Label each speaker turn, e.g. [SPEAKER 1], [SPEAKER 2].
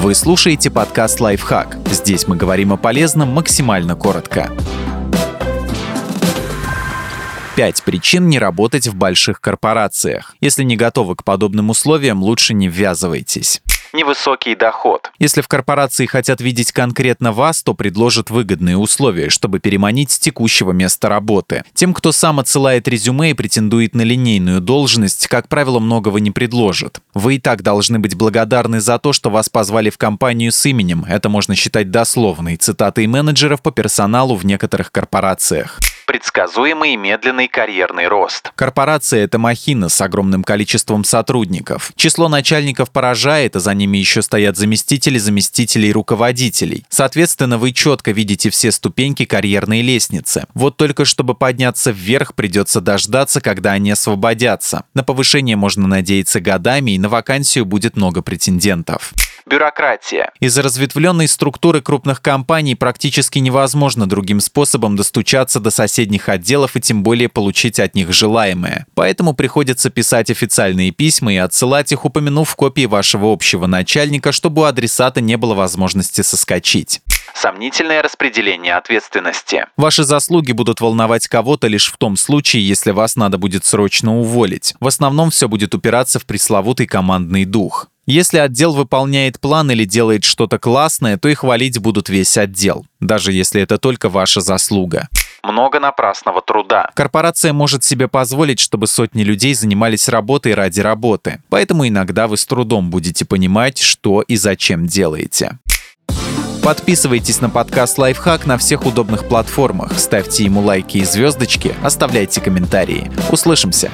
[SPEAKER 1] Вы слушаете подкаст «Лайфхак». Здесь мы говорим о полезном максимально коротко. Пять причин не работать в больших корпорациях. Если не готовы к подобным условиям, лучше не ввязывайтесь
[SPEAKER 2] невысокий доход.
[SPEAKER 1] Если в корпорации хотят видеть конкретно вас, то предложат выгодные условия, чтобы переманить с текущего места работы. Тем, кто сам отсылает резюме и претендует на линейную должность, как правило, многого не предложат. Вы и так должны быть благодарны за то, что вас позвали в компанию с именем. Это можно считать дословной цитатой менеджеров по персоналу в некоторых корпорациях
[SPEAKER 2] предсказуемый и медленный карьерный рост.
[SPEAKER 1] Корпорация – это махина с огромным количеством сотрудников. Число начальников поражает, а за ними еще стоят заместители заместителей руководителей. Соответственно, вы четко видите все ступеньки карьерной лестницы. Вот только чтобы подняться вверх, придется дождаться, когда они освободятся. На повышение можно надеяться годами, и на вакансию будет много претендентов
[SPEAKER 2] бюрократия.
[SPEAKER 1] Из-за разветвленной структуры крупных компаний практически невозможно другим способом достучаться до соседних отделов и тем более получить от них желаемое. Поэтому приходится писать официальные письма и отсылать их, упомянув копии вашего общего начальника, чтобы у адресата не было возможности соскочить
[SPEAKER 2] сомнительное распределение ответственности.
[SPEAKER 1] Ваши заслуги будут волновать кого-то лишь в том случае, если вас надо будет срочно уволить. В основном все будет упираться в пресловутый командный дух. Если отдел выполняет план или делает что-то классное, то и хвалить будут весь отдел, даже если это только ваша заслуга
[SPEAKER 2] много напрасного труда.
[SPEAKER 1] Корпорация может себе позволить, чтобы сотни людей занимались работой ради работы. Поэтому иногда вы с трудом будете понимать, что и зачем делаете. Подписывайтесь на подкаст «Лайфхак» на всех удобных платформах, ставьте ему лайки и звездочки, оставляйте комментарии. Услышимся!